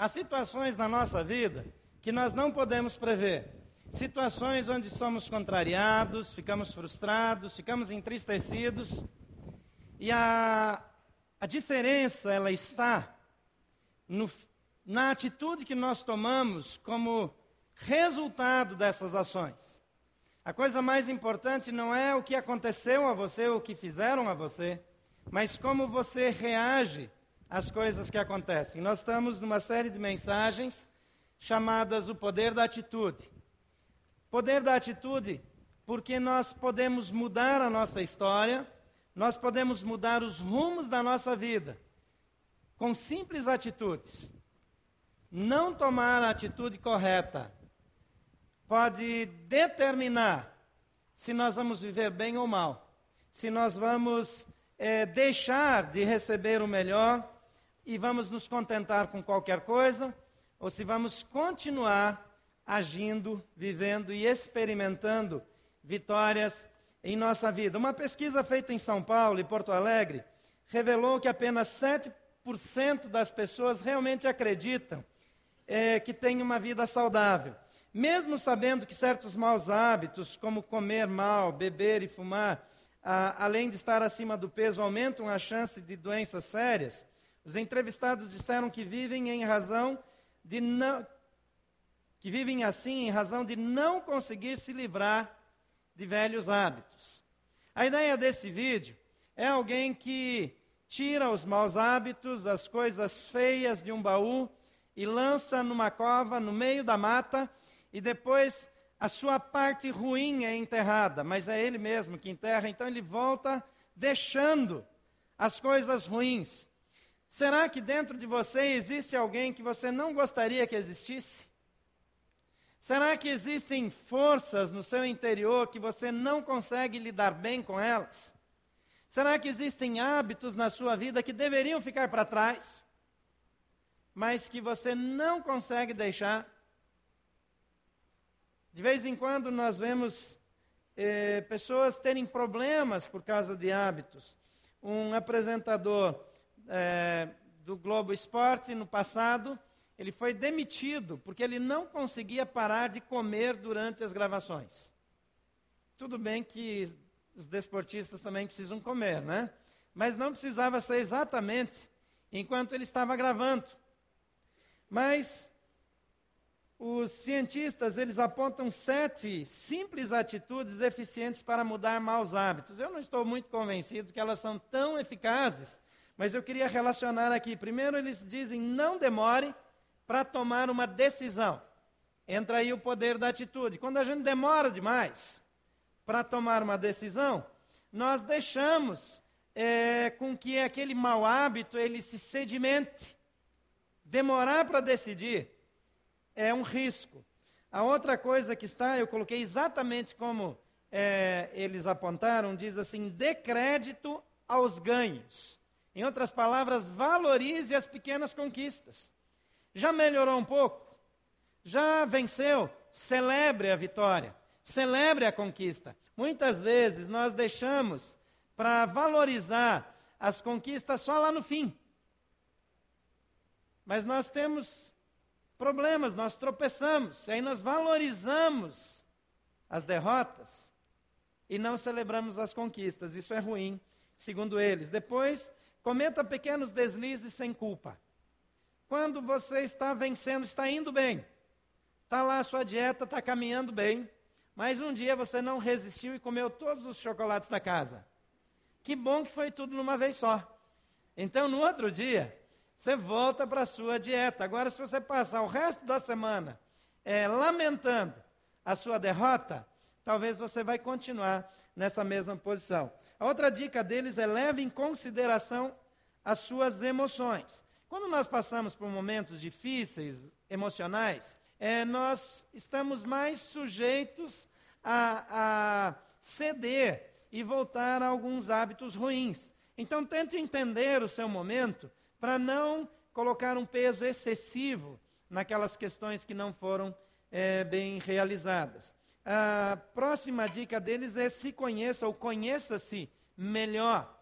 Há situações na nossa vida que nós não podemos prever. Situações onde somos contrariados, ficamos frustrados, ficamos entristecidos. E a, a diferença, ela está no, na atitude que nós tomamos como resultado dessas ações. A coisa mais importante não é o que aconteceu a você, o que fizeram a você, mas como você reage às coisas que acontecem. Nós estamos numa série de mensagens chamadas O Poder da Atitude. Poder da atitude, porque nós podemos mudar a nossa história, nós podemos mudar os rumos da nossa vida com simples atitudes. Não tomar a atitude correta pode determinar se nós vamos viver bem ou mal, se nós vamos é, deixar de receber o melhor e vamos nos contentar com qualquer coisa, ou se vamos continuar agindo, vivendo e experimentando vitórias em nossa vida. Uma pesquisa feita em São Paulo e Porto Alegre revelou que apenas 7% das pessoas realmente acreditam é, que têm uma vida saudável. Mesmo sabendo que certos maus hábitos, como comer mal, beber e fumar, a, além de estar acima do peso, aumentam a chance de doenças sérias, os entrevistados disseram que vivem em razão de não, que vivem assim em razão de não conseguir se livrar de velhos hábitos. A ideia desse vídeo é alguém que tira os maus hábitos, as coisas feias de um baú e lança numa cova no meio da mata e depois a sua parte ruim é enterrada, mas é ele mesmo que enterra, então ele volta deixando as coisas ruins. Será que dentro de você existe alguém que você não gostaria que existisse? Será que existem forças no seu interior que você não consegue lidar bem com elas? Será que existem hábitos na sua vida que deveriam ficar para trás, mas que você não consegue deixar? De vez em quando nós vemos eh, pessoas terem problemas por causa de hábitos. Um apresentador eh, do Globo Esporte no passado ele foi demitido porque ele não conseguia parar de comer durante as gravações. Tudo bem que os desportistas também precisam comer, né? Mas não precisava ser exatamente enquanto ele estava gravando. Mas os cientistas, eles apontam sete simples atitudes eficientes para mudar maus hábitos. Eu não estou muito convencido que elas são tão eficazes, mas eu queria relacionar aqui. Primeiro, eles dizem: não demore para tomar uma decisão. Entra aí o poder da atitude. Quando a gente demora demais para tomar uma decisão, nós deixamos é, com que aquele mau hábito ele se sedimente. Demorar para decidir é um risco. A outra coisa que está, eu coloquei exatamente como é, eles apontaram, diz assim: dê crédito aos ganhos. Em outras palavras, valorize as pequenas conquistas. Já melhorou um pouco? Já venceu? Celebre a vitória. Celebre a conquista. Muitas vezes nós deixamos para valorizar as conquistas só lá no fim. Mas nós temos problemas, nós tropeçamos, e aí nós valorizamos as derrotas e não celebramos as conquistas. Isso é ruim, segundo eles. Depois, cometa pequenos deslizes sem culpa. Quando você está vencendo, está indo bem, está lá a sua dieta, está caminhando bem, mas um dia você não resistiu e comeu todos os chocolates da casa. Que bom que foi tudo numa vez só. Então, no outro dia, você volta para a sua dieta. Agora, se você passar o resto da semana é, lamentando a sua derrota, talvez você vai continuar nessa mesma posição. A outra dica deles é leve em consideração as suas emoções. Quando nós passamos por momentos difíceis, emocionais, é, nós estamos mais sujeitos a, a ceder e voltar a alguns hábitos ruins. Então, tente entender o seu momento para não colocar um peso excessivo naquelas questões que não foram é, bem realizadas. A próxima dica deles é se conheça ou conheça-se melhor.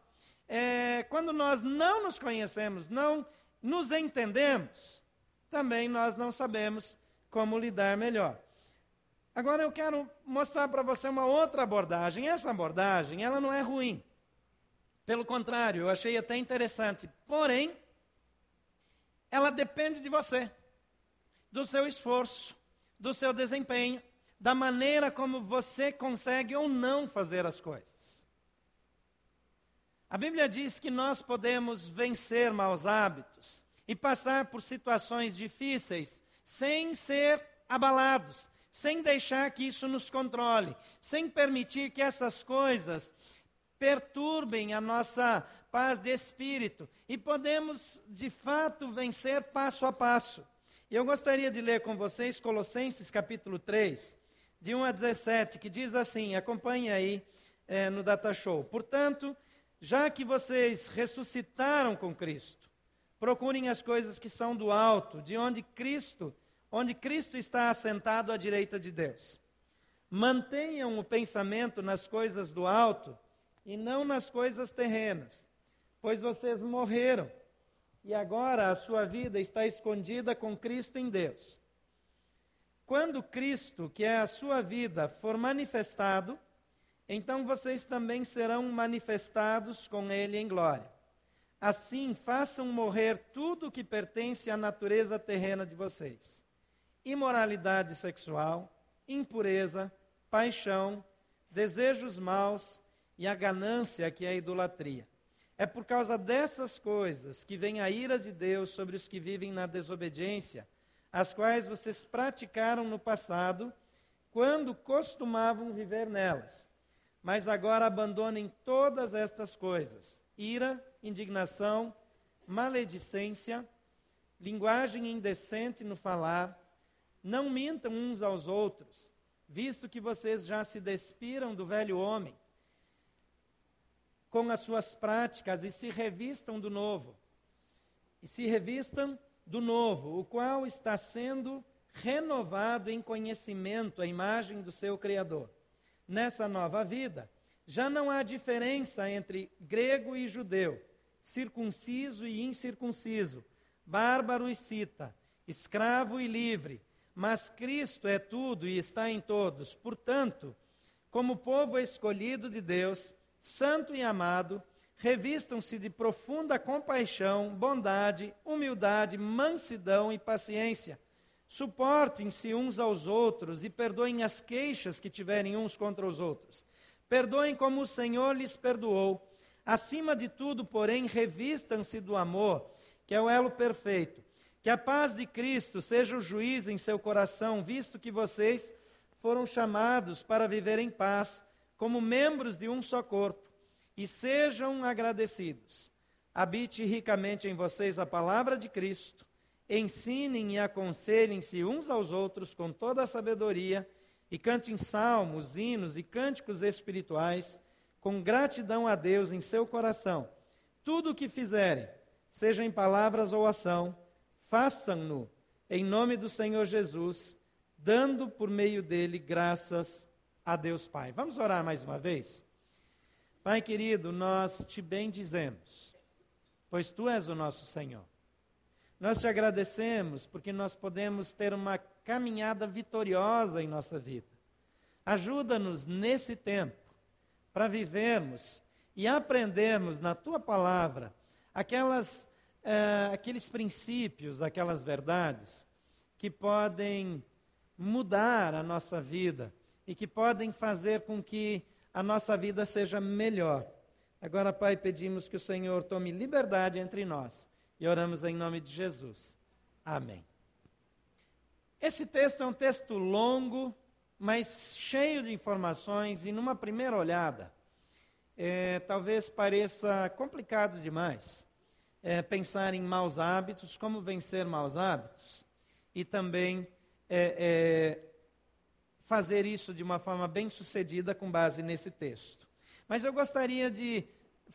É, quando nós não nos conhecemos, não nos entendemos, também nós não sabemos como lidar melhor. Agora eu quero mostrar para você uma outra abordagem. Essa abordagem, ela não é ruim. Pelo contrário, eu achei até interessante. Porém, ela depende de você, do seu esforço, do seu desempenho, da maneira como você consegue ou não fazer as coisas. A Bíblia diz que nós podemos vencer maus hábitos e passar por situações difíceis sem ser abalados, sem deixar que isso nos controle, sem permitir que essas coisas perturbem a nossa paz de espírito e podemos de fato vencer passo a passo. Eu gostaria de ler com vocês Colossenses capítulo 3, de 1 a 17, que diz assim: acompanhe aí é, no Data Show. Portanto, já que vocês ressuscitaram com Cristo, procurem as coisas que são do alto, de onde Cristo, onde Cristo está assentado à direita de Deus. Mantenham o pensamento nas coisas do alto e não nas coisas terrenas, pois vocês morreram e agora a sua vida está escondida com Cristo em Deus. Quando Cristo, que é a sua vida, for manifestado, então vocês também serão manifestados com Ele em glória. Assim, façam morrer tudo o que pertence à natureza terrena de vocês: imoralidade sexual, impureza, paixão, desejos maus e a ganância, que é a idolatria. É por causa dessas coisas que vem a ira de Deus sobre os que vivem na desobediência as quais vocês praticaram no passado, quando costumavam viver nelas. Mas agora abandonem todas estas coisas: ira, indignação, maledicência, linguagem indecente no falar. Não mintam uns aos outros, visto que vocês já se despiram do velho homem com as suas práticas e se revistam do novo. E se revistam do novo, o qual está sendo renovado em conhecimento à imagem do seu Criador. Nessa nova vida, já não há diferença entre grego e judeu, circunciso e incircunciso, bárbaro e cita, escravo e livre, mas Cristo é tudo e está em todos. Portanto, como povo escolhido de Deus, santo e amado, revistam-se de profunda compaixão, bondade, humildade, mansidão e paciência. Suportem-se uns aos outros e perdoem as queixas que tiverem uns contra os outros. Perdoem como o Senhor lhes perdoou. Acima de tudo, porém, revistam-se do amor, que é o elo perfeito. Que a paz de Cristo seja o juiz em seu coração, visto que vocês foram chamados para viver em paz, como membros de um só corpo e sejam agradecidos. Habite ricamente em vocês a palavra de Cristo, ensinem e aconselhem-se uns aos outros com toda a sabedoria, e cantem salmos, hinos e cânticos espirituais, com gratidão a Deus em seu coração. Tudo o que fizerem, seja em palavras ou ação, façam-no em nome do Senhor Jesus, dando por meio dele graças a Deus Pai. Vamos orar mais uma vez? Pai querido, nós te bendizemos, pois tu és o nosso Senhor. Nós te agradecemos porque nós podemos ter uma caminhada vitoriosa em nossa vida. Ajuda-nos nesse tempo para vivermos e aprendermos na tua palavra aquelas, eh, aqueles princípios, aquelas verdades que podem mudar a nossa vida e que podem fazer com que a nossa vida seja melhor. Agora, Pai, pedimos que o Senhor tome liberdade entre nós e oramos em nome de Jesus. Amém. Esse texto é um texto longo, mas cheio de informações, e numa primeira olhada, é, talvez pareça complicado demais é, pensar em maus hábitos, como vencer maus hábitos, e também é, é fazer isso de uma forma bem sucedida com base nesse texto. Mas eu gostaria de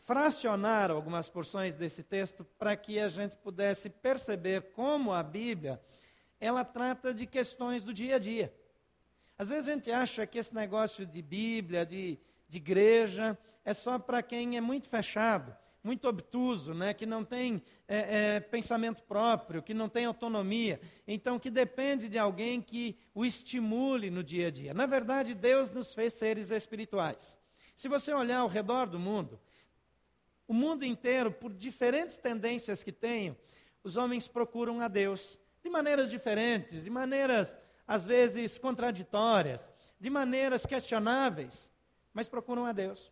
fracionar algumas porções desse texto para que a gente pudesse perceber como a Bíblia ela trata de questões do dia a dia. Às vezes a gente acha que esse negócio de Bíblia, de, de igreja, é só para quem é muito fechado, muito obtuso, né, que não tem é, é, pensamento próprio, que não tem autonomia, então que depende de alguém que o estimule no dia a dia. Na verdade, Deus nos fez seres espirituais. Se você olhar ao redor do mundo, o mundo inteiro, por diferentes tendências que tenham, os homens procuram a Deus de maneiras diferentes, de maneiras às vezes contraditórias, de maneiras questionáveis, mas procuram a Deus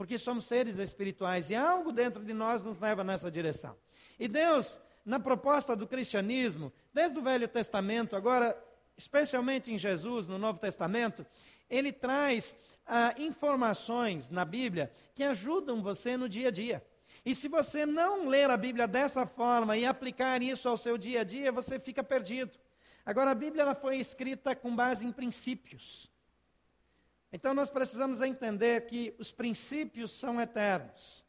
porque somos seres espirituais e algo dentro de nós nos leva nessa direção. E Deus, na proposta do cristianismo, desde o Velho Testamento, agora, especialmente em Jesus, no Novo Testamento, ele traz ah, informações na Bíblia que ajudam você no dia a dia. E se você não ler a Bíblia dessa forma e aplicar isso ao seu dia a dia, você fica perdido. Agora, a Bíblia ela foi escrita com base em princípios. Então nós precisamos entender que os princípios são eternos.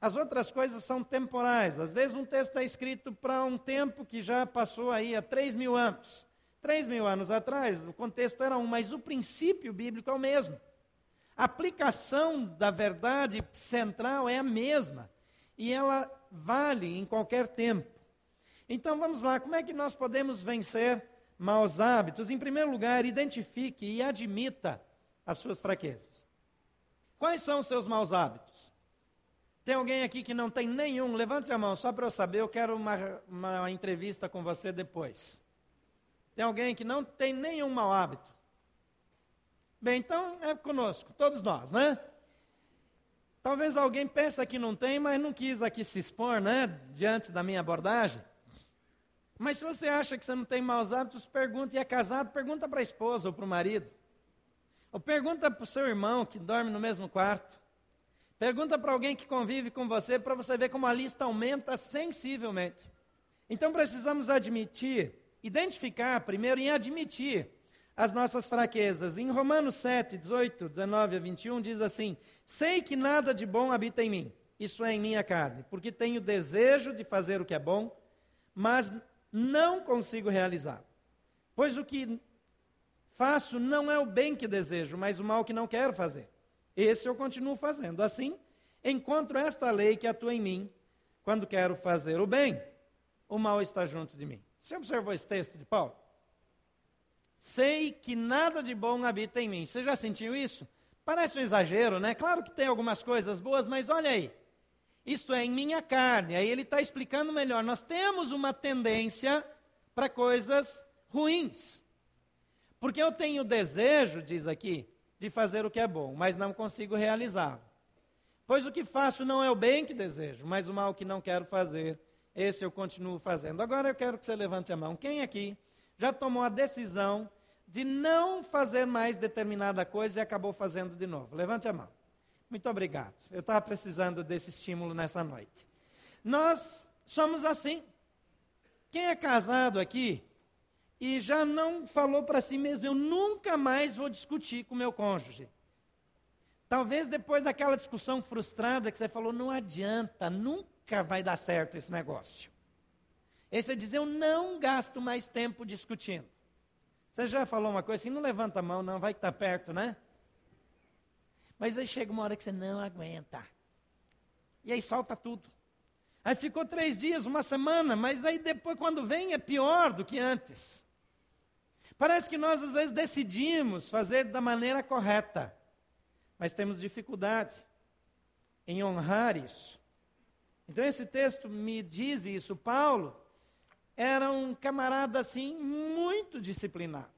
As outras coisas são temporais. Às vezes um texto está escrito para um tempo que já passou aí há três mil anos. Três mil anos atrás, o contexto era um, mas o princípio bíblico é o mesmo. A aplicação da verdade central é a mesma. E ela vale em qualquer tempo. Então vamos lá, como é que nós podemos vencer maus hábitos? Em primeiro lugar, identifique e admita as suas fraquezas. Quais são os seus maus hábitos? Tem alguém aqui que não tem nenhum? Levante a mão, só para eu saber, eu quero uma, uma entrevista com você depois. Tem alguém que não tem nenhum mau hábito? Bem, então é conosco, todos nós, né? Talvez alguém pense que não tem, mas não quis aqui se expor, né? Diante da minha abordagem. Mas se você acha que você não tem maus hábitos, pergunte, e é casado, pergunta para a esposa ou para o marido. Pergunta para o seu irmão que dorme no mesmo quarto. Pergunta para alguém que convive com você para você ver como a lista aumenta sensivelmente. Então precisamos admitir, identificar primeiro e admitir as nossas fraquezas. Em Romanos 7, 18, 19 a 21 diz assim: Sei que nada de bom habita em mim, isso é em minha carne, porque tenho desejo de fazer o que é bom, mas não consigo realizar. Pois o que faço não é o bem que desejo, mas o mal que não quero fazer. Esse eu continuo fazendo. Assim, encontro esta lei que atua em mim quando quero fazer o bem, o mal está junto de mim. Você observou esse texto de Paulo? Sei que nada de bom habita em mim. Você já sentiu isso? Parece um exagero, né? Claro que tem algumas coisas boas, mas olha aí. Isto é em minha carne. Aí ele está explicando melhor. Nós temos uma tendência para coisas ruins. Porque eu tenho desejo, diz aqui, de fazer o que é bom, mas não consigo realizar. Pois o que faço não é o bem que desejo, mas o mal que não quero fazer, esse eu continuo fazendo. Agora eu quero que você levante a mão. Quem aqui já tomou a decisão de não fazer mais determinada coisa e acabou fazendo de novo? Levante a mão. Muito obrigado. Eu estava precisando desse estímulo nessa noite. Nós somos assim. Quem é casado aqui e já não falou para si mesmo: eu nunca mais vou discutir com meu cônjuge. Talvez depois daquela discussão frustrada que você falou, não adianta, nunca vai dar certo esse negócio. Esse é dizer, eu não gasto mais tempo discutindo. Você já falou uma coisa assim, não levanta a mão, não, vai que está perto, né? Mas aí chega uma hora que você não aguenta. E aí solta tudo. Aí ficou três dias, uma semana, mas aí depois, quando vem, é pior do que antes. Parece que nós às vezes decidimos fazer da maneira correta, mas temos dificuldade em honrar isso. Então esse texto me diz isso. Paulo era um camarada assim muito disciplinado.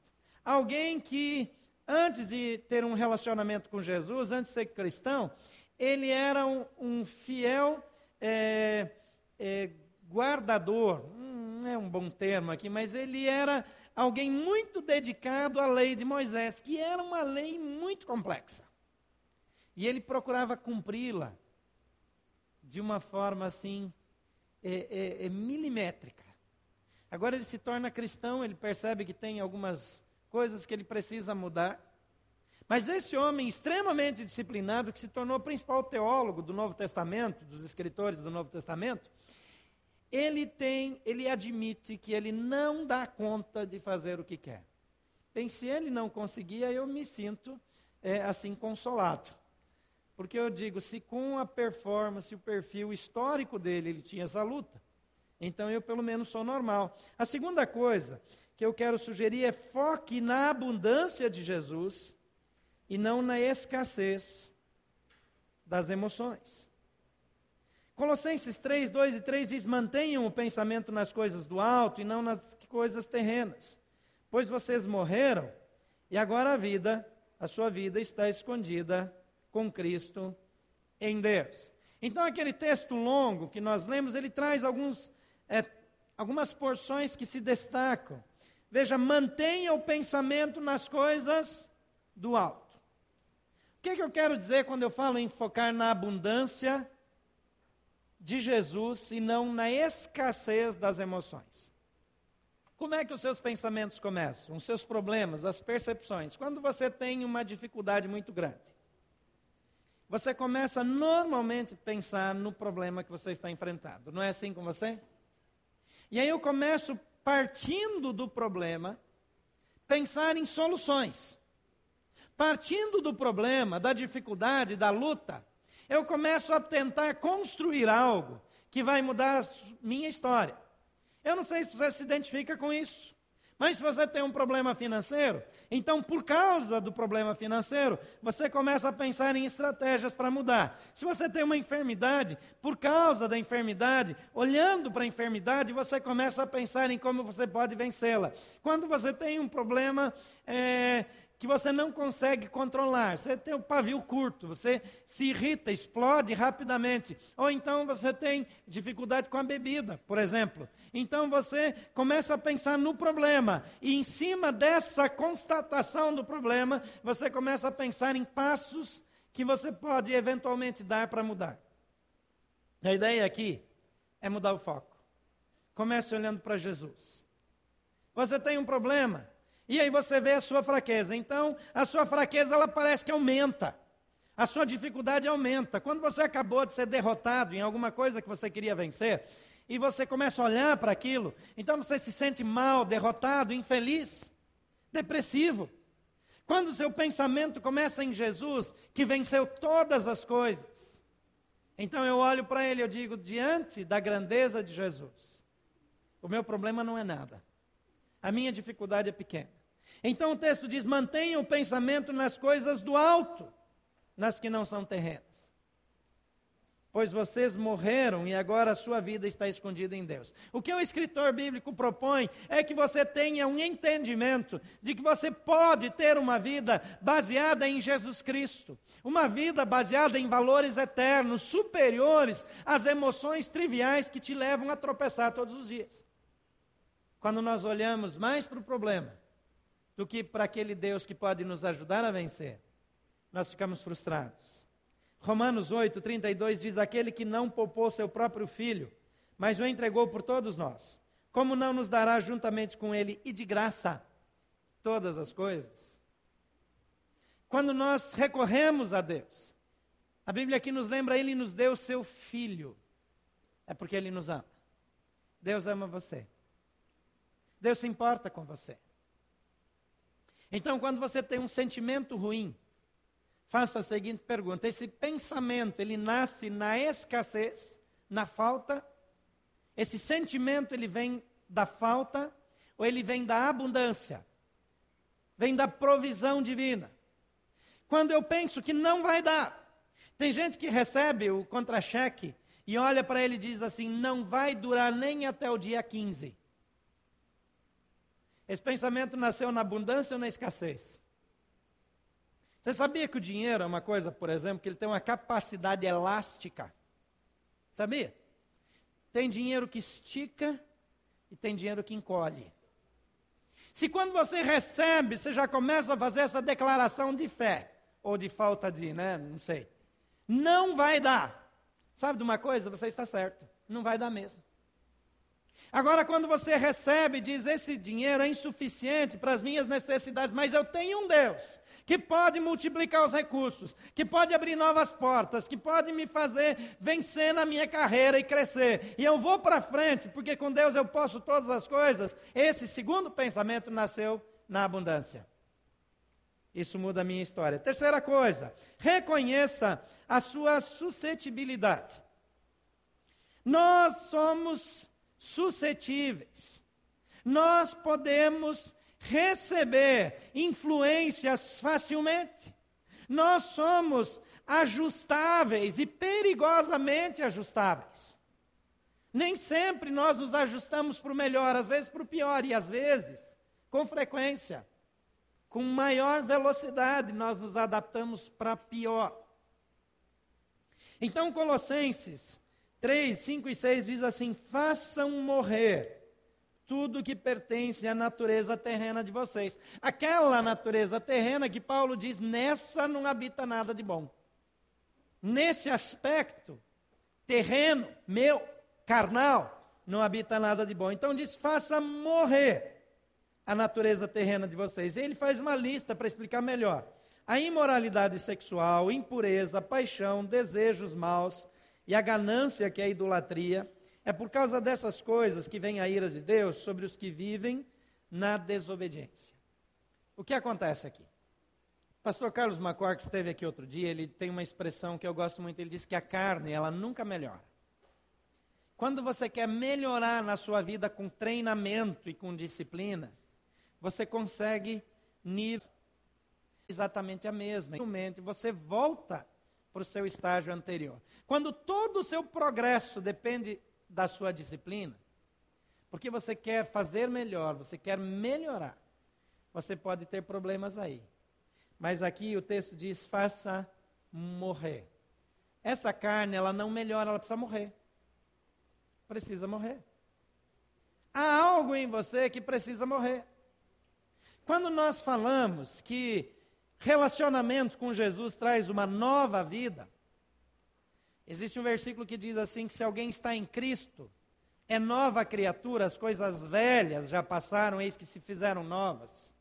Alguém que antes de ter um relacionamento com Jesus, antes de ser cristão, ele era um, um fiel é, é, guardador, hum, não é um bom termo aqui, mas ele era alguém muito dedicado à lei de Moisés, que era uma lei muito complexa. E ele procurava cumpri-la de uma forma assim, é, é, é, milimétrica. Agora ele se torna cristão, ele percebe que tem algumas coisas que ele precisa mudar. Mas esse homem extremamente disciplinado, que se tornou o principal teólogo do Novo Testamento, dos escritores do Novo Testamento, ele tem, ele admite que ele não dá conta de fazer o que quer. Bem, se ele não conseguia, eu me sinto é, assim consolado. Porque eu digo, se com a performance, o perfil histórico dele, ele tinha essa luta, então eu pelo menos sou normal. A segunda coisa que eu quero sugerir é foque na abundância de Jesus e não na escassez das emoções. Colossenses 3, 2 e 3 diz: mantenham o pensamento nas coisas do alto e não nas coisas terrenas, pois vocês morreram e agora a vida, a sua vida está escondida com Cristo em Deus. Então, aquele texto longo que nós lemos, ele traz alguns, é, algumas porções que se destacam. Veja, mantenha o pensamento nas coisas do alto. O que, é que eu quero dizer quando eu falo em focar na abundância de Jesus e não na escassez das emoções? Como é que os seus pensamentos começam? Os seus problemas, as percepções. Quando você tem uma dificuldade muito grande, você começa normalmente a pensar no problema que você está enfrentando. Não é assim com você? E aí eu começo partindo do problema, pensar em soluções. Partindo do problema, da dificuldade, da luta, eu começo a tentar construir algo que vai mudar a minha história. Eu não sei se você se identifica com isso. Mas se você tem um problema financeiro, então por causa do problema financeiro, você começa a pensar em estratégias para mudar. Se você tem uma enfermidade, por causa da enfermidade, olhando para a enfermidade, você começa a pensar em como você pode vencê-la. Quando você tem um problema é, que você não consegue controlar. Você tem o pavio curto, você se irrita, explode rapidamente. Ou então você tem dificuldade com a bebida, por exemplo. Então você começa a pensar no problema. E em cima dessa constatação do problema, você começa a pensar em passos que você pode eventualmente dar para mudar. A ideia aqui é mudar o foco. Comece olhando para Jesus. Você tem um problema? E aí você vê a sua fraqueza. Então, a sua fraqueza ela parece que aumenta. A sua dificuldade aumenta. Quando você acabou de ser derrotado em alguma coisa que você queria vencer, e você começa a olhar para aquilo, então você se sente mal, derrotado, infeliz, depressivo. Quando o seu pensamento começa em Jesus, que venceu todas as coisas, então eu olho para ele e eu digo, diante da grandeza de Jesus, o meu problema não é nada. A minha dificuldade é pequena. Então o texto diz: mantenha o pensamento nas coisas do alto, nas que não são terrenas. Pois vocês morreram e agora a sua vida está escondida em Deus. O que o escritor bíblico propõe é que você tenha um entendimento de que você pode ter uma vida baseada em Jesus Cristo, uma vida baseada em valores eternos, superiores às emoções triviais que te levam a tropeçar todos os dias quando nós olhamos mais para o problema do que para aquele Deus que pode nos ajudar a vencer, nós ficamos frustrados. Romanos 8, 32 diz: Aquele que não poupou seu próprio filho, mas o entregou por todos nós, como não nos dará juntamente com ele e de graça todas as coisas? Quando nós recorremos a Deus, a Bíblia aqui nos lembra, Ele nos deu seu filho, é porque Ele nos ama. Deus ama você. Deus se importa com você. Então, quando você tem um sentimento ruim, faça a seguinte pergunta: esse pensamento, ele nasce na escassez, na falta? Esse sentimento, ele vem da falta ou ele vem da abundância? Vem da provisão divina. Quando eu penso que não vai dar, tem gente que recebe o contra-cheque e olha para ele e diz assim: não vai durar nem até o dia 15. Esse pensamento nasceu na abundância ou na escassez? Você sabia que o dinheiro é uma coisa, por exemplo, que ele tem uma capacidade elástica? Sabia? Tem dinheiro que estica e tem dinheiro que encolhe. Se quando você recebe, você já começa a fazer essa declaração de fé, ou de falta de, né, não sei. Não vai dar. Sabe de uma coisa? Você está certo. Não vai dar mesmo. Agora, quando você recebe, diz: esse dinheiro é insuficiente para as minhas necessidades, mas eu tenho um Deus que pode multiplicar os recursos, que pode abrir novas portas, que pode me fazer vencer na minha carreira e crescer. E eu vou para frente, porque com Deus eu posso todas as coisas. Esse segundo pensamento nasceu na abundância. Isso muda a minha história. Terceira coisa, reconheça a sua suscetibilidade. Nós somos suscetíveis. Nós podemos receber influências facilmente. Nós somos ajustáveis e perigosamente ajustáveis. Nem sempre nós nos ajustamos para o melhor, às vezes para o pior, e às vezes, com frequência, com maior velocidade, nós nos adaptamos para pior. Então, Colossenses 3, 5 e 6 diz assim: façam morrer tudo que pertence à natureza terrena de vocês. Aquela natureza terrena que Paulo diz, nessa não habita nada de bom. Nesse aspecto terreno, meu, carnal, não habita nada de bom. Então diz: faça morrer a natureza terrena de vocês. Ele faz uma lista para explicar melhor. A imoralidade sexual, impureza, paixão, desejos maus e a ganância, que é a idolatria. É por causa dessas coisas que vem a ira de Deus sobre os que vivem na desobediência. O que acontece aqui? Pastor Carlos Macor, que esteve aqui outro dia, ele tem uma expressão que eu gosto muito. Ele diz que a carne, ela nunca melhora. Quando você quer melhorar na sua vida com treinamento e com disciplina, você consegue nível exatamente a mesma. Momento você volta para o seu estágio anterior. Quando todo o seu progresso depende da sua disciplina, porque você quer fazer melhor, você quer melhorar, você pode ter problemas aí. Mas aqui o texto diz: faça morrer. Essa carne, ela não melhora, ela precisa morrer. Precisa morrer. Há algo em você que precisa morrer. Quando nós falamos que relacionamento com Jesus traz uma nova vida, existe um versículo que diz assim: que se alguém está em Cristo, é nova criatura, as coisas velhas já passaram, eis que se fizeram novas.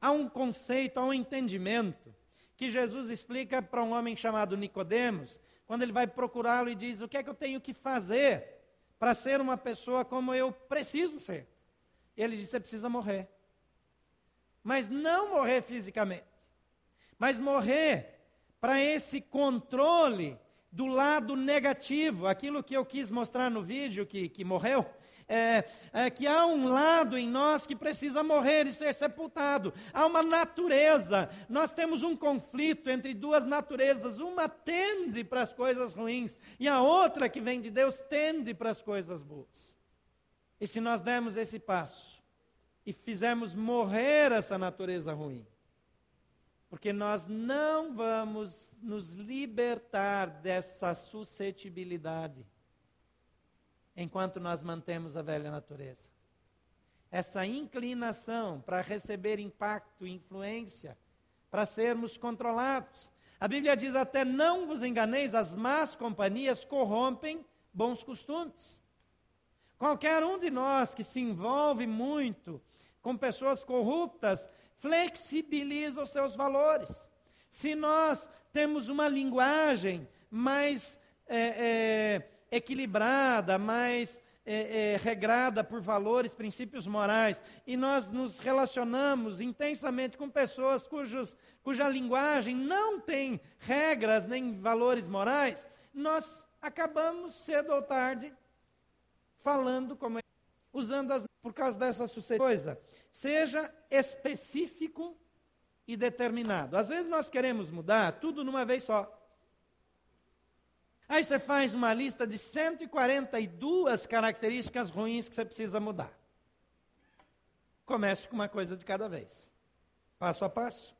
Há um conceito, há um entendimento que Jesus explica para um homem chamado Nicodemos, quando ele vai procurá-lo e diz: "O que é que eu tenho que fazer para ser uma pessoa como eu preciso ser?" E ele diz: "Você precisa morrer." mas não morrer fisicamente, mas morrer para esse controle do lado negativo, aquilo que eu quis mostrar no vídeo que, que morreu, é, é, que há um lado em nós que precisa morrer e ser sepultado. Há uma natureza. Nós temos um conflito entre duas naturezas. Uma tende para as coisas ruins e a outra, que vem de Deus, tende para as coisas boas. E se nós dermos esse passo, e fizemos morrer essa natureza ruim. Porque nós não vamos nos libertar dessa suscetibilidade enquanto nós mantemos a velha natureza. Essa inclinação para receber impacto, influência, para sermos controlados. A Bíblia diz até: não vos enganeis, as más companhias corrompem bons costumes. Qualquer um de nós que se envolve muito com pessoas corruptas, flexibiliza os seus valores. Se nós temos uma linguagem mais é, é, equilibrada, mais é, é, regrada por valores, princípios morais, e nós nos relacionamos intensamente com pessoas cujos, cuja linguagem não tem regras nem valores morais, nós acabamos cedo ou tarde falando como usando as por causa dessa coisa. Seja específico e determinado. Às vezes nós queremos mudar tudo numa vez só. Aí você faz uma lista de 142 características ruins que você precisa mudar. Comece com uma coisa de cada vez, passo a passo.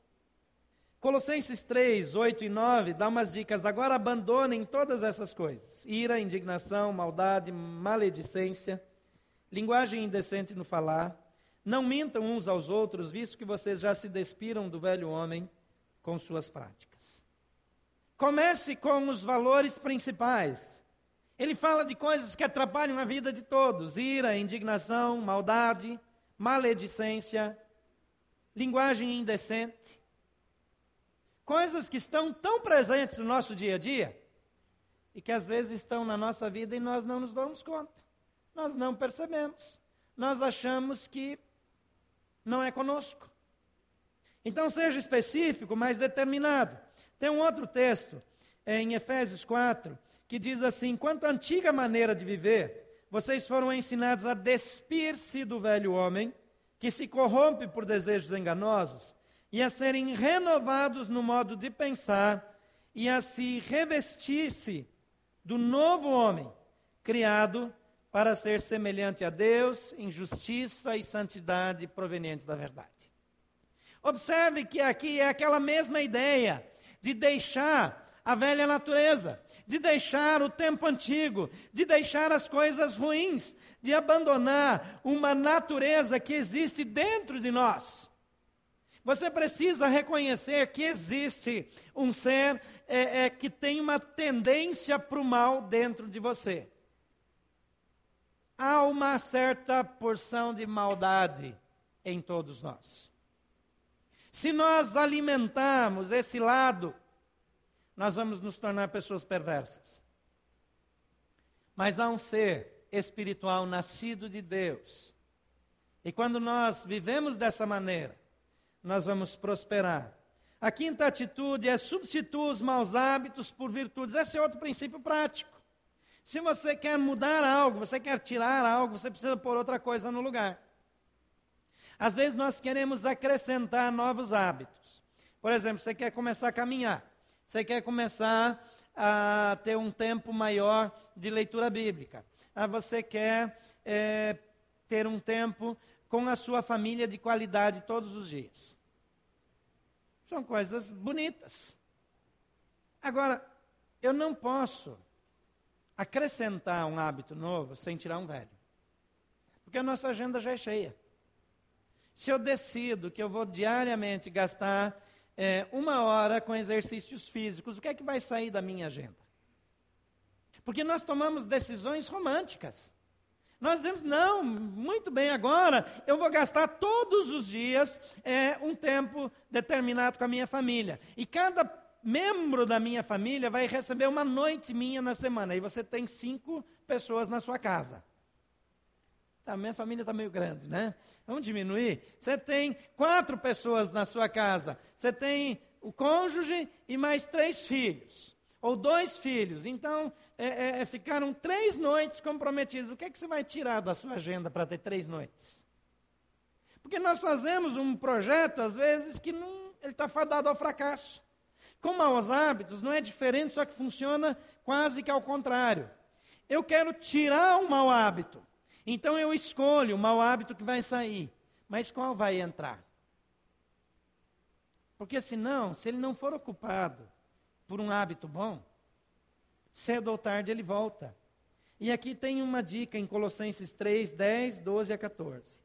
Colossenses 3, 8 e 9 dá umas dicas. Agora abandonem todas essas coisas: ira, indignação, maldade, maledicência linguagem indecente no falar, não mintam uns aos outros, visto que vocês já se despiram do velho homem com suas práticas. Comece com os valores principais. Ele fala de coisas que atrapalham a vida de todos: ira, indignação, maldade, maledicência, linguagem indecente. Coisas que estão tão presentes no nosso dia a dia e que às vezes estão na nossa vida e nós não nos damos conta nós não percebemos. Nós achamos que não é conosco. Então seja específico, mas determinado. Tem um outro texto, é, em Efésios 4, que diz assim: quanto à antiga maneira de viver, vocês foram ensinados a despir-se do velho homem, que se corrompe por desejos enganosos, e a serem renovados no modo de pensar, e a se revestir-se do novo homem, criado para ser semelhante a Deus em justiça e santidade provenientes da verdade. Observe que aqui é aquela mesma ideia de deixar a velha natureza, de deixar o tempo antigo, de deixar as coisas ruins, de abandonar uma natureza que existe dentro de nós. Você precisa reconhecer que existe um ser é, é, que tem uma tendência para o mal dentro de você. Há uma certa porção de maldade em todos nós. Se nós alimentarmos esse lado, nós vamos nos tornar pessoas perversas. Mas há um ser espiritual nascido de Deus. E quando nós vivemos dessa maneira, nós vamos prosperar. A quinta atitude é substituir os maus hábitos por virtudes. Esse é outro princípio prático. Se você quer mudar algo, você quer tirar algo, você precisa pôr outra coisa no lugar. Às vezes nós queremos acrescentar novos hábitos. Por exemplo, você quer começar a caminhar, você quer começar a ter um tempo maior de leitura bíblica, ah, você quer é, ter um tempo com a sua família de qualidade todos os dias. São coisas bonitas. Agora, eu não posso acrescentar um hábito novo sem tirar um velho. Porque a nossa agenda já é cheia. Se eu decido que eu vou diariamente gastar é, uma hora com exercícios físicos, o que é que vai sair da minha agenda? Porque nós tomamos decisões românticas. Nós dizemos, não, muito bem, agora eu vou gastar todos os dias é, um tempo determinado com a minha família. E cada membro da minha família vai receber uma noite minha na semana. E você tem cinco pessoas na sua casa. Tá, minha família está meio grande, né? Vamos diminuir? Você tem quatro pessoas na sua casa. Você tem o cônjuge e mais três filhos. Ou dois filhos. Então, é, é, é, ficaram três noites comprometidos. O que, é que você vai tirar da sua agenda para ter três noites? Porque nós fazemos um projeto, às vezes, que não, ele está fadado ao fracasso. Com maus hábitos, não é diferente, só que funciona quase que ao contrário. Eu quero tirar um mau hábito. Então eu escolho o mau hábito que vai sair. Mas qual vai entrar? Porque senão, se ele não for ocupado por um hábito bom, cedo ou tarde ele volta. E aqui tem uma dica em Colossenses 3, 10, 12 a 14.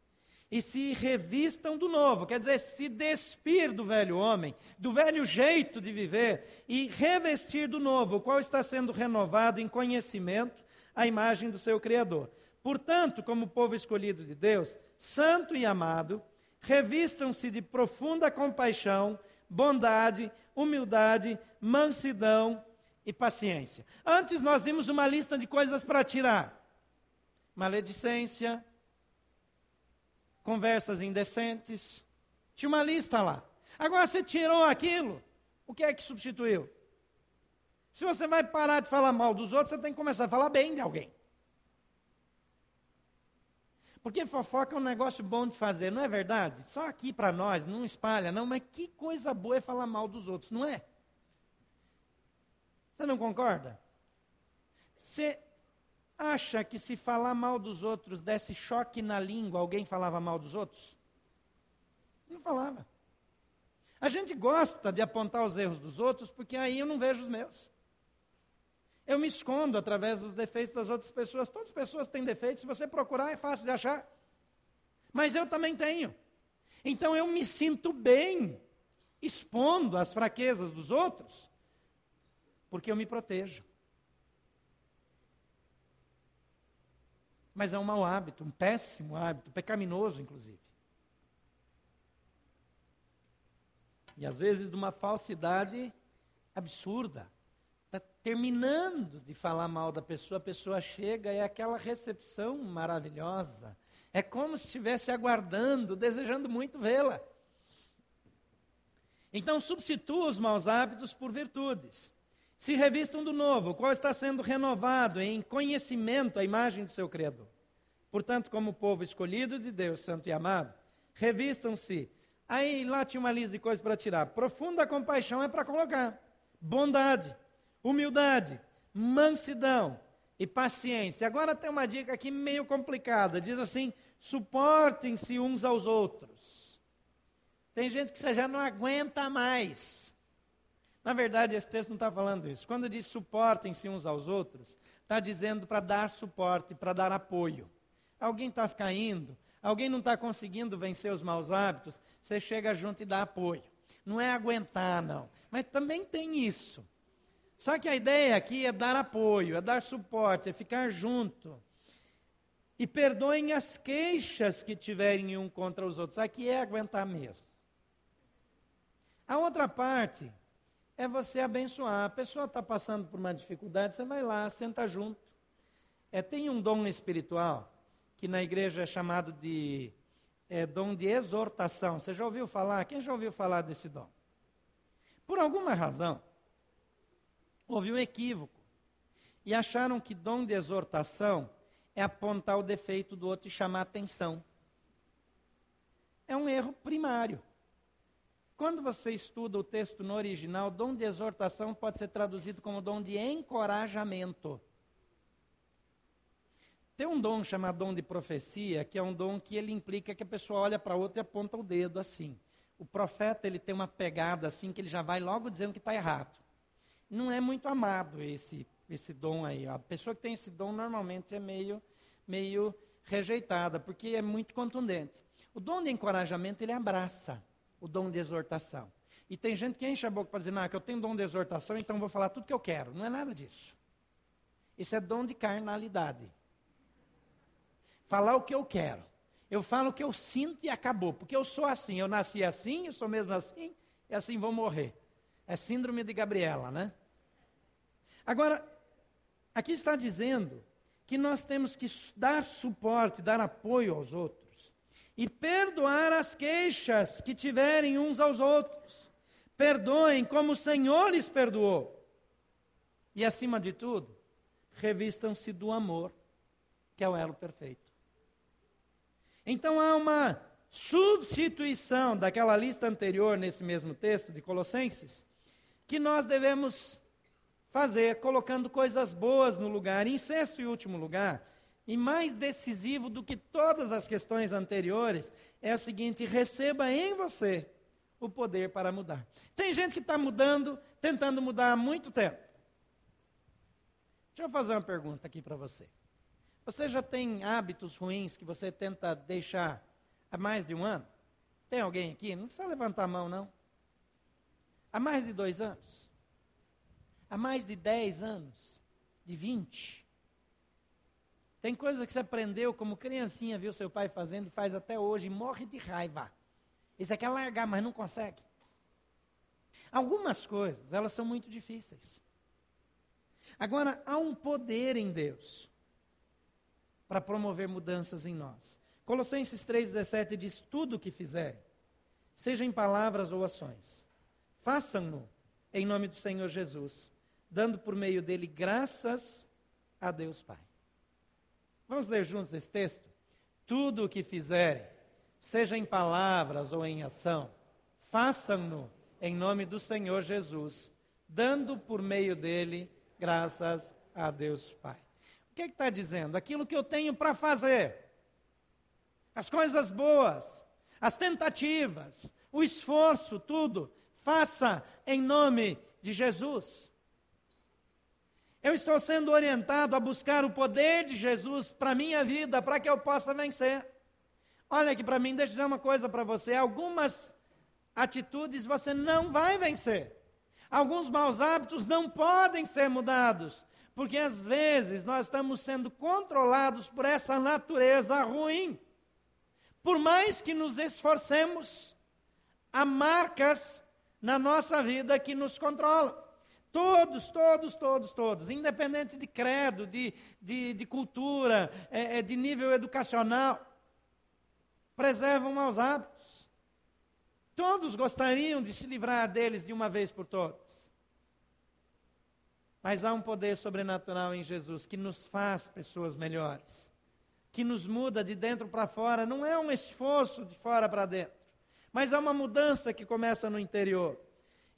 E se revistam do novo, quer dizer, se despir do velho homem, do velho jeito de viver, e revestir do novo, o qual está sendo renovado em conhecimento à imagem do seu Criador. Portanto, como povo escolhido de Deus, santo e amado, revistam-se de profunda compaixão, bondade, humildade, mansidão e paciência. Antes nós vimos uma lista de coisas para tirar: maledicência, conversas indecentes. Tinha uma lista lá. Agora você tirou aquilo, o que é que substituiu? Se você vai parar de falar mal dos outros, você tem que começar a falar bem de alguém. Porque fofoca é um negócio bom de fazer, não é verdade? Só aqui para nós, não espalha, não, mas que coisa boa é falar mal dos outros, não é? Você não concorda? Você acha que se falar mal dos outros desse choque na língua, alguém falava mal dos outros? Não falava. A gente gosta de apontar os erros dos outros, porque aí eu não vejo os meus. Eu me escondo através dos defeitos das outras pessoas. Todas as pessoas têm defeitos, se você procurar é fácil de achar. Mas eu também tenho. Então eu me sinto bem expondo as fraquezas dos outros, porque eu me protejo. Mas é um mau hábito, um péssimo hábito, pecaminoso, inclusive. E às vezes de uma falsidade absurda. Está terminando de falar mal da pessoa, a pessoa chega e é aquela recepção maravilhosa. É como se estivesse aguardando, desejando muito vê-la. Então, substitua os maus hábitos por virtudes. Se revistam do novo, qual está sendo renovado em conhecimento à imagem do seu Criador. Portanto, como povo escolhido de Deus, santo e amado, revistam-se. Aí lá tinha uma lista de coisas para tirar. Profunda compaixão é para colocar. Bondade, humildade, mansidão e paciência. Agora tem uma dica aqui meio complicada. Diz assim: suportem-se uns aos outros. Tem gente que você já não aguenta mais. Na verdade, esse texto não está falando isso. Quando diz suportem-se uns aos outros, está dizendo para dar suporte, para dar apoio. Alguém está caindo, alguém não está conseguindo vencer os maus hábitos, você chega junto e dá apoio. Não é aguentar, não. Mas também tem isso. Só que a ideia aqui é dar apoio, é dar suporte, é ficar junto. E perdoem as queixas que tiverem um contra os outros. Aqui é aguentar mesmo. A outra parte é você abençoar. A pessoa está passando por uma dificuldade, você vai lá, senta junto. É, tem um dom espiritual que na igreja é chamado de é, dom de exortação. Você já ouviu falar? Quem já ouviu falar desse dom? Por alguma razão, houve um equívoco. E acharam que dom de exortação é apontar o defeito do outro e chamar atenção. É um erro primário. Quando você estuda o texto no original, dom de exortação pode ser traduzido como dom de encorajamento. Tem um dom chamado dom de profecia, que é um dom que ele implica que a pessoa olha para outra e aponta o dedo assim. O profeta ele tem uma pegada assim que ele já vai logo dizendo que está errado não é muito amado esse, esse dom aí. A pessoa que tem esse dom normalmente é meio, meio rejeitada, porque é muito contundente. O dom de encorajamento, ele abraça o dom de exortação. E tem gente que enche a boca para dizer, não, que eu tenho dom de exortação, então vou falar tudo que eu quero. Não é nada disso. Isso é dom de carnalidade. Falar o que eu quero. Eu falo o que eu sinto e acabou. Porque eu sou assim. Eu nasci assim, eu sou mesmo assim, e assim vou morrer. É síndrome de Gabriela, né? Agora, aqui está dizendo que nós temos que dar suporte, dar apoio aos outros e perdoar as queixas que tiverem uns aos outros. Perdoem como o Senhor lhes perdoou. E acima de tudo, revistam-se do amor, que é o elo perfeito. Então há uma substituição daquela lista anterior nesse mesmo texto de Colossenses, que nós devemos fazer, colocando coisas boas no lugar. Em sexto e último lugar, e mais decisivo do que todas as questões anteriores, é o seguinte: receba em você o poder para mudar. Tem gente que está mudando, tentando mudar há muito tempo. Deixa eu fazer uma pergunta aqui para você. Você já tem hábitos ruins que você tenta deixar há mais de um ano? Tem alguém aqui? Não precisa levantar a mão, não. Há mais de dois anos? Há mais de dez anos? De vinte? Tem coisa que você aprendeu como criancinha, viu seu pai fazendo e faz até hoje e morre de raiva. Isso é largar, mas não consegue. Algumas coisas, elas são muito difíceis. Agora, há um poder em Deus para promover mudanças em nós. Colossenses 3,17 diz: Tudo o que fizerem, seja em palavras ou ações, Façam-no em nome do Senhor Jesus, dando por meio dele graças a Deus Pai. Vamos ler juntos esse texto? Tudo o que fizerem, seja em palavras ou em ação, façam-no em nome do Senhor Jesus, dando por meio dele graças a Deus Pai. O que é está dizendo? Aquilo que eu tenho para fazer, as coisas boas, as tentativas, o esforço, tudo, Faça em nome de Jesus. Eu estou sendo orientado a buscar o poder de Jesus para a minha vida, para que eu possa vencer. Olha aqui para mim, deixa eu dizer uma coisa para você: algumas atitudes você não vai vencer. Alguns maus hábitos não podem ser mudados, porque às vezes nós estamos sendo controlados por essa natureza ruim. Por mais que nos esforcemos, há marcas na nossa vida que nos controla. Todos, todos, todos, todos, independente de credo, de, de, de cultura, é, é, de nível educacional, preservam maus hábitos. todos gostariam de se livrar deles de uma vez por todas. Mas há um poder sobrenatural em Jesus que nos faz pessoas melhores, que nos muda de dentro para fora. Não é um esforço de fora para dentro, mas é uma mudança que começa no interior.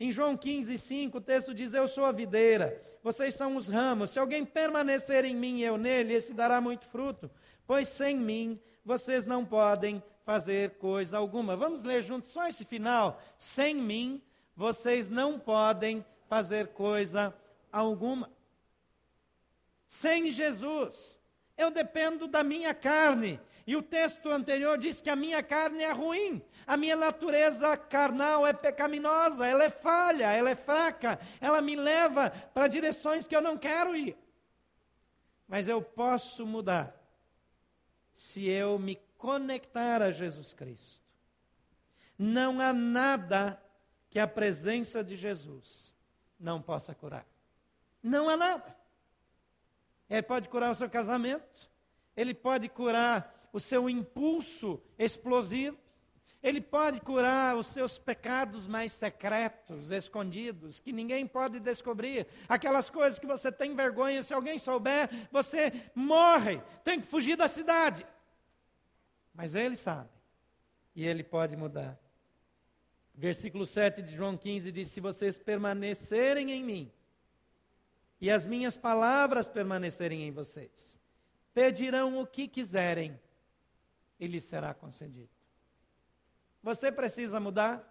Em João 15, 5, o texto diz: Eu sou a videira, vocês são os ramos. Se alguém permanecer em mim e eu nele, esse dará muito fruto, pois sem mim vocês não podem fazer coisa alguma. Vamos ler juntos só esse final. Sem mim vocês não podem fazer coisa alguma. Sem Jesus, eu dependo da minha carne. E o texto anterior diz que a minha carne é ruim, a minha natureza carnal é pecaminosa, ela é falha, ela é fraca, ela me leva para direções que eu não quero ir. Mas eu posso mudar se eu me conectar a Jesus Cristo. Não há nada que a presença de Jesus não possa curar. Não há nada. Ele pode curar o seu casamento, ele pode curar o seu impulso explosivo, ele pode curar os seus pecados mais secretos, escondidos, que ninguém pode descobrir. Aquelas coisas que você tem vergonha, se alguém souber, você morre, tem que fugir da cidade. Mas ele sabe, e ele pode mudar. Versículo 7 de João 15 diz: Se vocês permanecerem em mim, e as minhas palavras permanecerem em vocês, pedirão o que quiserem, e lhes será concedido. Você precisa mudar?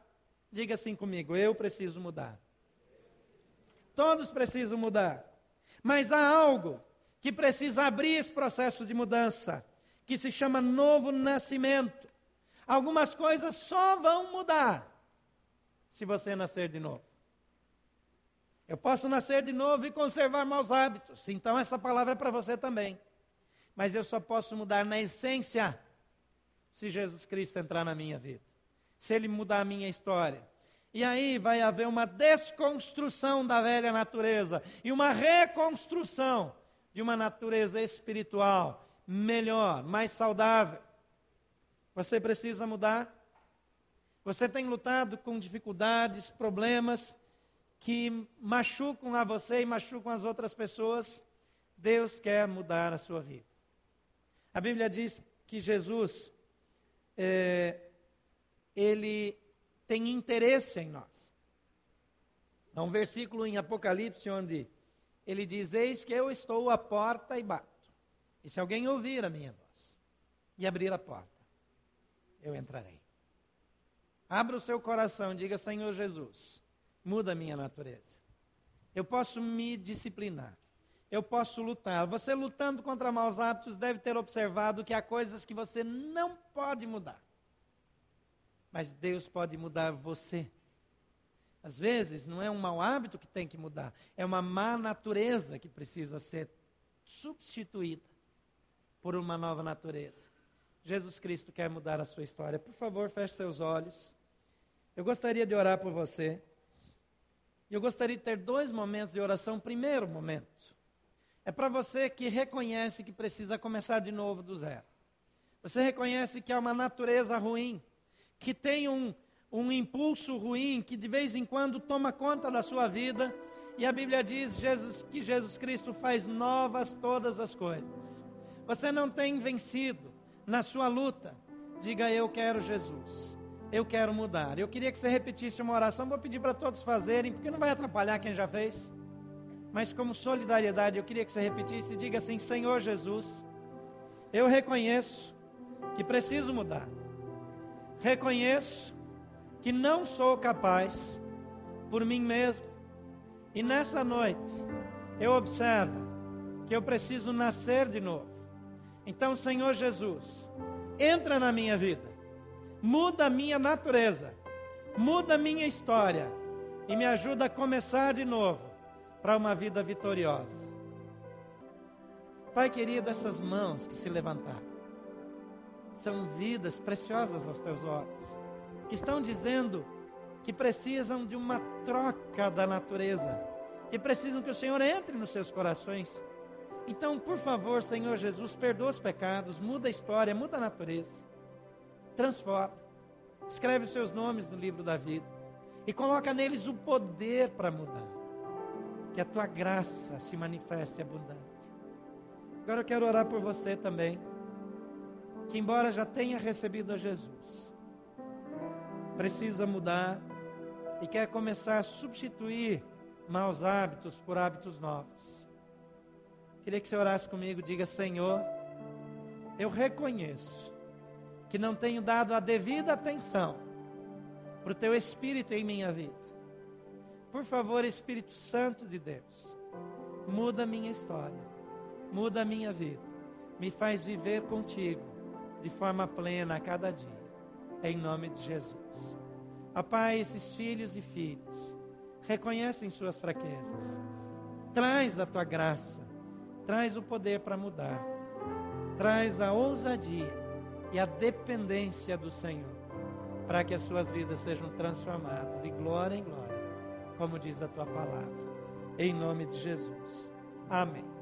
Diga assim comigo: eu preciso mudar. Todos precisam mudar. Mas há algo que precisa abrir esse processo de mudança, que se chama novo nascimento. Algumas coisas só vão mudar se você nascer de novo. Eu posso nascer de novo e conservar maus hábitos, então essa palavra é para você também. Mas eu só posso mudar na essência se Jesus Cristo entrar na minha vida se ele mudar a minha história. E aí vai haver uma desconstrução da velha natureza e uma reconstrução de uma natureza espiritual melhor, mais saudável. Você precisa mudar. Você tem lutado com dificuldades, problemas que machucam a você e machucam as outras pessoas. Deus quer mudar a sua vida. A Bíblia diz que Jesus é, ele tem interesse em nós. Há um versículo em Apocalipse onde ele diz: Eis que eu estou à porta e bato. E se alguém ouvir a minha voz e abrir a porta, eu entrarei. Abra o seu coração, diga: Senhor Jesus, muda a minha natureza. Eu posso me disciplinar. Eu posso lutar. Você lutando contra maus hábitos deve ter observado que há coisas que você não pode mudar mas Deus pode mudar você. Às vezes, não é um mau hábito que tem que mudar, é uma má natureza que precisa ser substituída por uma nova natureza. Jesus Cristo quer mudar a sua história. Por favor, feche seus olhos. Eu gostaria de orar por você. Eu gostaria de ter dois momentos de oração. Primeiro momento é para você que reconhece que precisa começar de novo do zero. Você reconhece que há uma natureza ruim que tem um, um impulso ruim, que de vez em quando toma conta da sua vida, e a Bíblia diz Jesus, que Jesus Cristo faz novas todas as coisas. Você não tem vencido na sua luta, diga eu quero Jesus. Eu quero mudar. Eu queria que você repetisse uma oração, vou pedir para todos fazerem, porque não vai atrapalhar quem já fez. Mas como solidariedade, eu queria que você repetisse e diga assim: Senhor Jesus, eu reconheço que preciso mudar reconheço que não sou capaz por mim mesmo. E nessa noite eu observo que eu preciso nascer de novo. Então, Senhor Jesus, entra na minha vida, muda a minha natureza, muda a minha história e me ajuda a começar de novo para uma vida vitoriosa. Pai querido, essas mãos que se levantaram, são vidas preciosas aos teus olhos, que estão dizendo que precisam de uma troca da natureza, que precisam que o Senhor entre nos seus corações. Então, por favor, Senhor Jesus, perdoa os pecados, muda a história, muda a natureza, transforma. Escreve os seus nomes no livro da vida e coloca neles o poder para mudar. Que a tua graça se manifeste abundante. Agora eu quero orar por você também, que embora já tenha recebido a Jesus, precisa mudar e quer começar a substituir maus hábitos por hábitos novos. Queria que você orasse comigo, diga: Senhor, eu reconheço que não tenho dado a devida atenção para o teu Espírito em minha vida. Por favor, Espírito Santo de Deus, muda a minha história, muda a minha vida, me faz viver contigo de forma plena a cada dia, em nome de Jesus. Ó Pai, esses filhos e filhas reconhecem suas fraquezas, traz a tua graça, traz o poder para mudar traz a ousadia e a dependência do Senhor, para que as suas vidas sejam transformadas de glória em glória, como diz a tua palavra. Em nome de Jesus. Amém.